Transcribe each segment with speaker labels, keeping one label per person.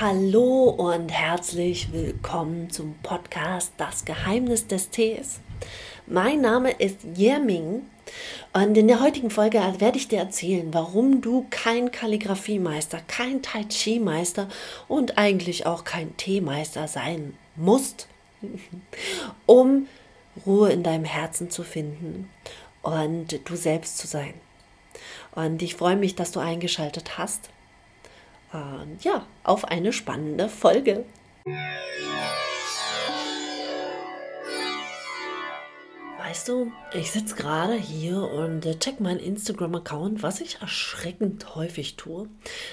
Speaker 1: Hallo und herzlich willkommen zum Podcast Das Geheimnis des Tees. Mein Name ist Yerming und in der heutigen Folge werde ich dir erzählen, warum du kein Kalligrafiemeister, kein Tai Chi Meister und eigentlich auch kein Teemeister sein musst, um Ruhe in deinem Herzen zu finden und du selbst zu sein. Und ich freue mich, dass du eingeschaltet hast und ja, auf eine spannende Folge. Weißt du, ich sitze gerade hier und äh, check meinen Instagram-Account, was ich erschreckend häufig tue.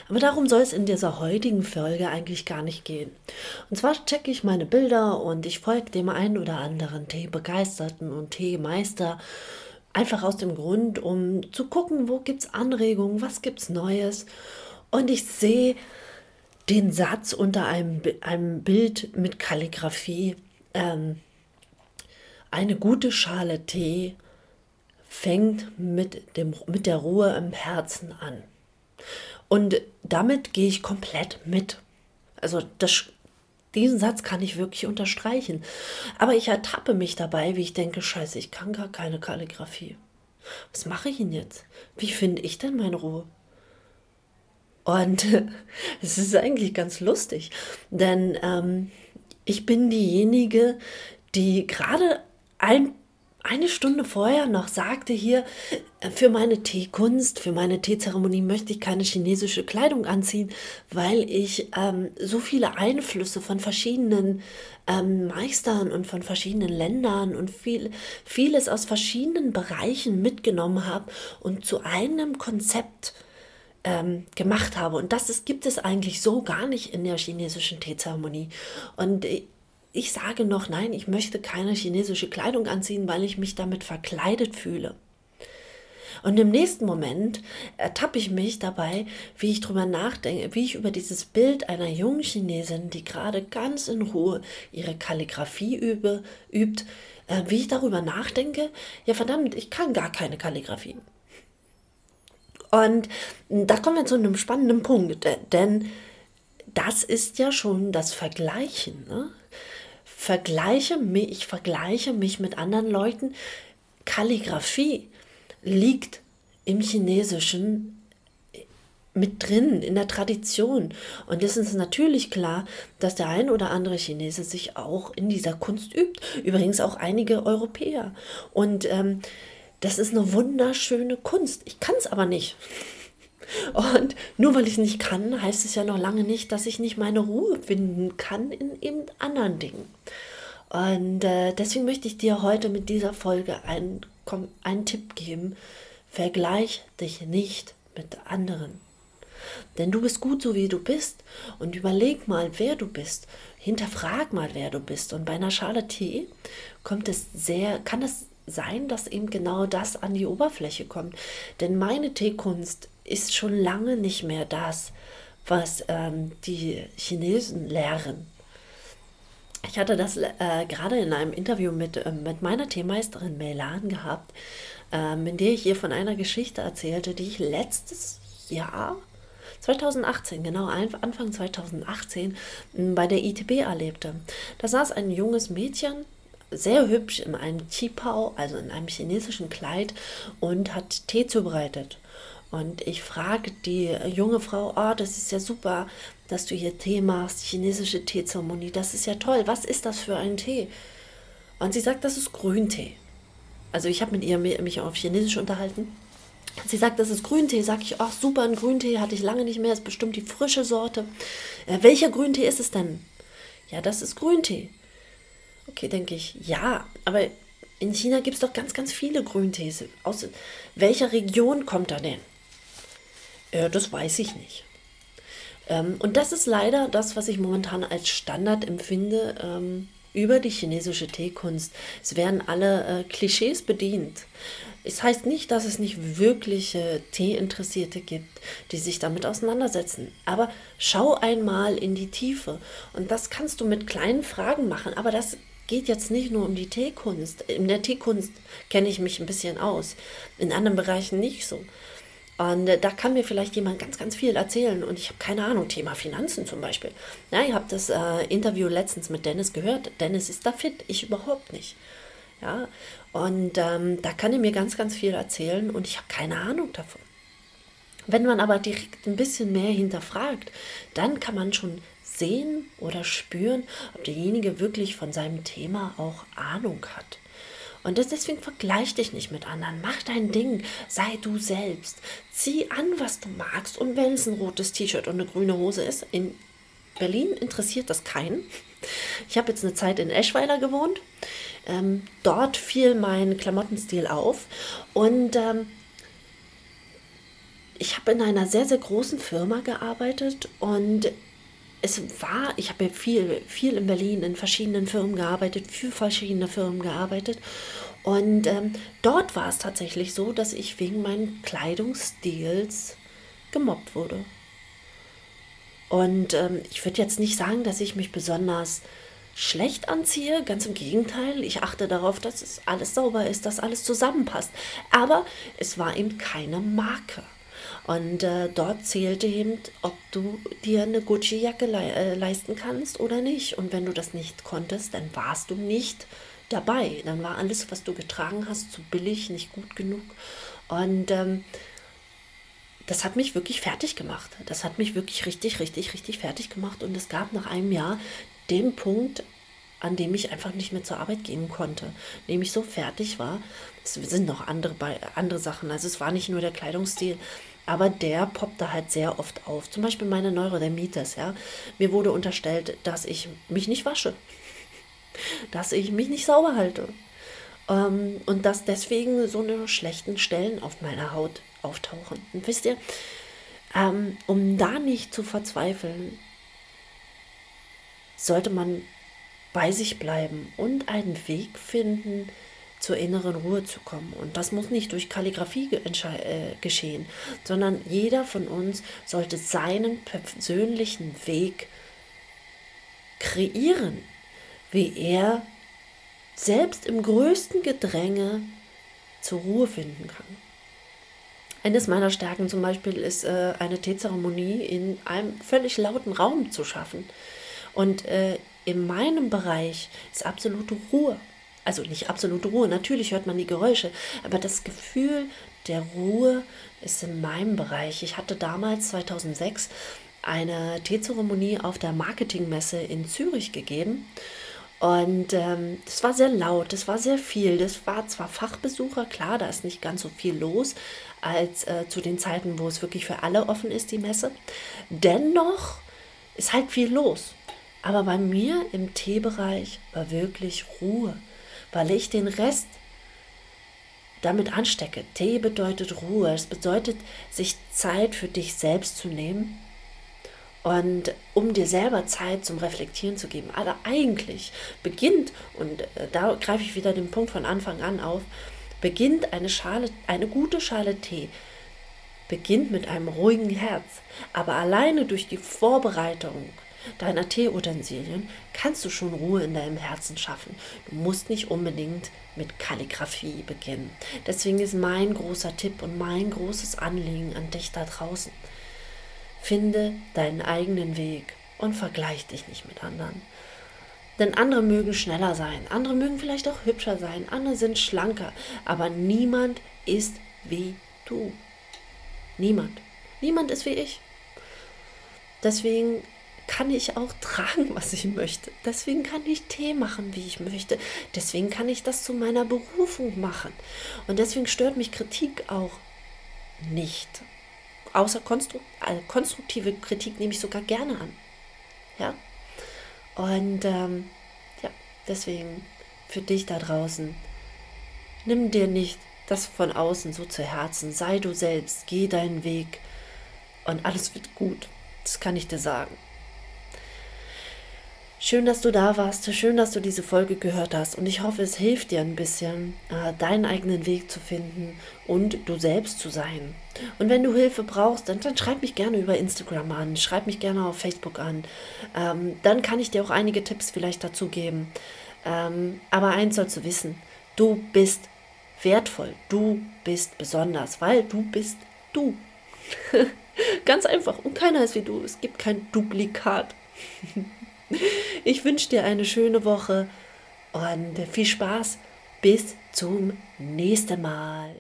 Speaker 1: Aber darum soll es in dieser heutigen Folge eigentlich gar nicht gehen. Und zwar checke ich meine Bilder und ich folge dem einen oder anderen Teebegeisterten und Teemeister. Einfach aus dem Grund, um zu gucken, wo gibt es Anregungen, was gibt es Neues. Und ich sehe den Satz unter einem, einem Bild mit Kalligrafie. Ähm, eine gute Schale Tee fängt mit, dem, mit der Ruhe im Herzen an. Und damit gehe ich komplett mit. Also das, diesen Satz kann ich wirklich unterstreichen. Aber ich ertappe mich dabei, wie ich denke, scheiße, ich kann gar keine Kalligrafie. Was mache ich denn jetzt? Wie finde ich denn meine Ruhe? Und es ist eigentlich ganz lustig, denn ähm, ich bin diejenige, die gerade ein, eine Stunde vorher noch sagte hier, äh, für meine Teekunst, für meine Teezeremonie möchte ich keine chinesische Kleidung anziehen, weil ich ähm, so viele Einflüsse von verschiedenen ähm, Meistern und von verschiedenen Ländern und viel, vieles aus verschiedenen Bereichen mitgenommen habe und zu einem Konzept ähm, gemacht habe. Und das ist, gibt es eigentlich so gar nicht in der chinesischen Teezeremonie. Und ich sage noch, nein, ich möchte keine chinesische Kleidung anziehen, weil ich mich damit verkleidet fühle. Und im nächsten Moment ertappe ich mich dabei, wie ich darüber nachdenke, wie ich über dieses Bild einer jungen Chinesin, die gerade ganz in Ruhe ihre Kalligrafie übe, übt, äh, wie ich darüber nachdenke, ja verdammt, ich kann gar keine Kalligrafie. Und da kommen wir zu einem spannenden Punkt, denn das ist ja schon das Vergleichen. Ne? Vergleiche mich, ich vergleiche mich mit anderen Leuten. Kalligrafie liegt im Chinesischen mit drin, in der Tradition. Und es ist natürlich klar, dass der ein oder andere Chinese sich auch in dieser Kunst übt. Übrigens auch einige Europäer. Und ähm, das ist eine wunderschöne Kunst. Ich kann es aber nicht. Und nur weil ich es nicht kann, heißt es ja noch lange nicht, dass ich nicht meine Ruhe finden kann in eben anderen Dingen. Und äh, deswegen möchte ich dir heute mit dieser Folge einen, einen Tipp geben. Vergleich dich nicht mit anderen. Denn du bist gut so wie du bist und überleg mal, wer du bist. Hinterfrag mal, wer du bist. Und bei einer Schale Tee kommt es sehr, kann es sein, dass eben genau das an die Oberfläche kommt. Denn meine Teekunst ist schon lange nicht mehr das, was ähm, die Chinesen lehren. Ich hatte das äh, gerade in einem Interview mit, äh, mit meiner Teemeisterin Melan gehabt, ähm, in der ich ihr von einer Geschichte erzählte, die ich letztes Jahr, 2018, genau Anfang 2018, bei der ITB erlebte. Da saß ein junges Mädchen sehr hübsch in einem Qipao, also in einem chinesischen Kleid und hat Tee zubereitet. Und ich frage die junge Frau, oh, das ist ja super, dass du hier Tee machst, chinesische Teezeremonie, das ist ja toll. Was ist das für ein Tee? Und sie sagt, das ist Grüntee. Also ich habe mit ihr mich auf Chinesisch unterhalten. Sie sagt, das ist Grüntee. Sag ich, ach super, ein Grüntee hatte ich lange nicht mehr. Ist bestimmt die frische Sorte. Äh, welcher Grüntee ist es denn? Ja, das ist Grüntee. Okay, denke ich, ja, aber in China gibt es doch ganz, ganz viele Grüntees. Aus welcher Region kommt er denn? Äh, das weiß ich nicht. Ähm, und das ist leider das, was ich momentan als Standard empfinde ähm, über die chinesische Teekunst. Es werden alle äh, Klischees bedient. Es heißt nicht, dass es nicht wirkliche Teeinteressierte gibt, die sich damit auseinandersetzen. Aber schau einmal in die Tiefe. Und das kannst du mit kleinen Fragen machen. Aber das geht jetzt nicht nur um die Teekunst. In der Teekunst kenne ich mich ein bisschen aus, in anderen Bereichen nicht so. Und äh, da kann mir vielleicht jemand ganz, ganz viel erzählen und ich habe keine Ahnung, Thema Finanzen zum Beispiel. Ja, ihr habt das äh, Interview letztens mit Dennis gehört. Dennis ist da fit, ich überhaupt nicht. Ja, und ähm, da kann er mir ganz, ganz viel erzählen und ich habe keine Ahnung davon. Wenn man aber direkt ein bisschen mehr hinterfragt, dann kann man schon sehen oder spüren, ob derjenige wirklich von seinem Thema auch Ahnung hat. Und deswegen vergleich dich nicht mit anderen. Mach dein Ding. Sei du selbst. Zieh an, was du magst. Und wenn es ein rotes T-Shirt und eine grüne Hose ist, in Berlin interessiert das keinen. Ich habe jetzt eine Zeit in Eschweiler gewohnt. Ähm, dort fiel mein Klamottenstil auf. Und ähm, ich habe in einer sehr, sehr großen Firma gearbeitet und es war, ich habe ja viel, viel in Berlin in verschiedenen Firmen gearbeitet, für verschiedene Firmen gearbeitet. Und ähm, dort war es tatsächlich so, dass ich wegen meinen Kleidungsstils gemobbt wurde. Und ähm, ich würde jetzt nicht sagen, dass ich mich besonders schlecht anziehe, ganz im Gegenteil. Ich achte darauf, dass es alles sauber ist, dass alles zusammenpasst. Aber es war eben keine Marke. Und äh, dort zählte eben, ob du dir eine Gucci-Jacke le äh, leisten kannst oder nicht. Und wenn du das nicht konntest, dann warst du nicht dabei. Dann war alles, was du getragen hast, zu billig, nicht gut genug. Und ähm, das hat mich wirklich fertig gemacht. Das hat mich wirklich richtig, richtig, richtig fertig gemacht. Und es gab nach einem Jahr den Punkt, an dem ich einfach nicht mehr zur Arbeit gehen konnte, nämlich so fertig war. Es sind noch andere, andere Sachen. Also es war nicht nur der Kleidungsstil, aber der poppte halt sehr oft auf. Zum Beispiel meine Neurodermitis. Ja. Mir wurde unterstellt, dass ich mich nicht wasche, dass ich mich nicht sauber halte ähm, und dass deswegen so eine schlechten Stellen auf meiner Haut auftauchen. Und wisst ihr, ähm, um da nicht zu verzweifeln, sollte man bei sich bleiben und einen Weg finden, zur inneren Ruhe zu kommen. Und das muss nicht durch Kalligrafie äh, geschehen, sondern jeder von uns sollte seinen persönlichen Weg kreieren, wie er selbst im größten Gedränge zur Ruhe finden kann. Eines meiner Stärken zum Beispiel ist, äh, eine Teezeremonie in einem völlig lauten Raum zu schaffen. Und äh, in meinem Bereich ist absolute Ruhe. Also nicht absolute Ruhe, natürlich hört man die Geräusche, aber das Gefühl der Ruhe ist in meinem Bereich. Ich hatte damals 2006 eine Teezeremonie auf der Marketingmesse in Zürich gegeben. Und ähm, das war sehr laut, das war sehr viel. Das war zwar Fachbesucher, klar, da ist nicht ganz so viel los als äh, zu den Zeiten, wo es wirklich für alle offen ist, die Messe. Dennoch ist halt viel los. Aber bei mir im Teebereich war wirklich Ruhe weil ich den Rest damit anstecke. Tee bedeutet Ruhe, es bedeutet, sich Zeit für dich selbst zu nehmen und um dir selber Zeit zum Reflektieren zu geben. Aber eigentlich beginnt, und äh, da greife ich wieder den Punkt von Anfang an auf, beginnt eine Schale, eine gute Schale Tee, beginnt mit einem ruhigen Herz. Aber alleine durch die Vorbereitung deiner Teeutensilien kannst du schon Ruhe in deinem Herzen schaffen. Du musst nicht unbedingt mit Kalligrafie beginnen. Deswegen ist mein großer Tipp und mein großes Anliegen an dich da draußen. Finde deinen eigenen Weg und vergleich dich nicht mit anderen. Denn andere mögen schneller sein, andere mögen vielleicht auch hübscher sein, andere sind schlanker, aber niemand ist wie du. Niemand. Niemand ist wie ich. Deswegen kann ich auch tragen, was ich möchte. Deswegen kann ich Tee machen, wie ich möchte. Deswegen kann ich das zu meiner Berufung machen. Und deswegen stört mich Kritik auch nicht. Außer konstru äh, konstruktive Kritik nehme ich sogar gerne an. Ja. Und ähm, ja, deswegen für dich da draußen, nimm dir nicht das von außen so zu Herzen. Sei du selbst, geh deinen Weg und alles wird gut. Das kann ich dir sagen. Schön, dass du da warst. Schön, dass du diese Folge gehört hast. Und ich hoffe, es hilft dir ein bisschen, äh, deinen eigenen Weg zu finden und du selbst zu sein. Und wenn du Hilfe brauchst, dann, dann schreib mich gerne über Instagram an, schreib mich gerne auf Facebook an. Ähm, dann kann ich dir auch einige Tipps vielleicht dazu geben. Ähm, aber eins sollst du wissen, du bist wertvoll, du bist besonders, weil du bist du. Ganz einfach. Und keiner ist wie du. Es gibt kein Duplikat. Ich wünsche dir eine schöne Woche und viel Spaß. Bis zum nächsten Mal.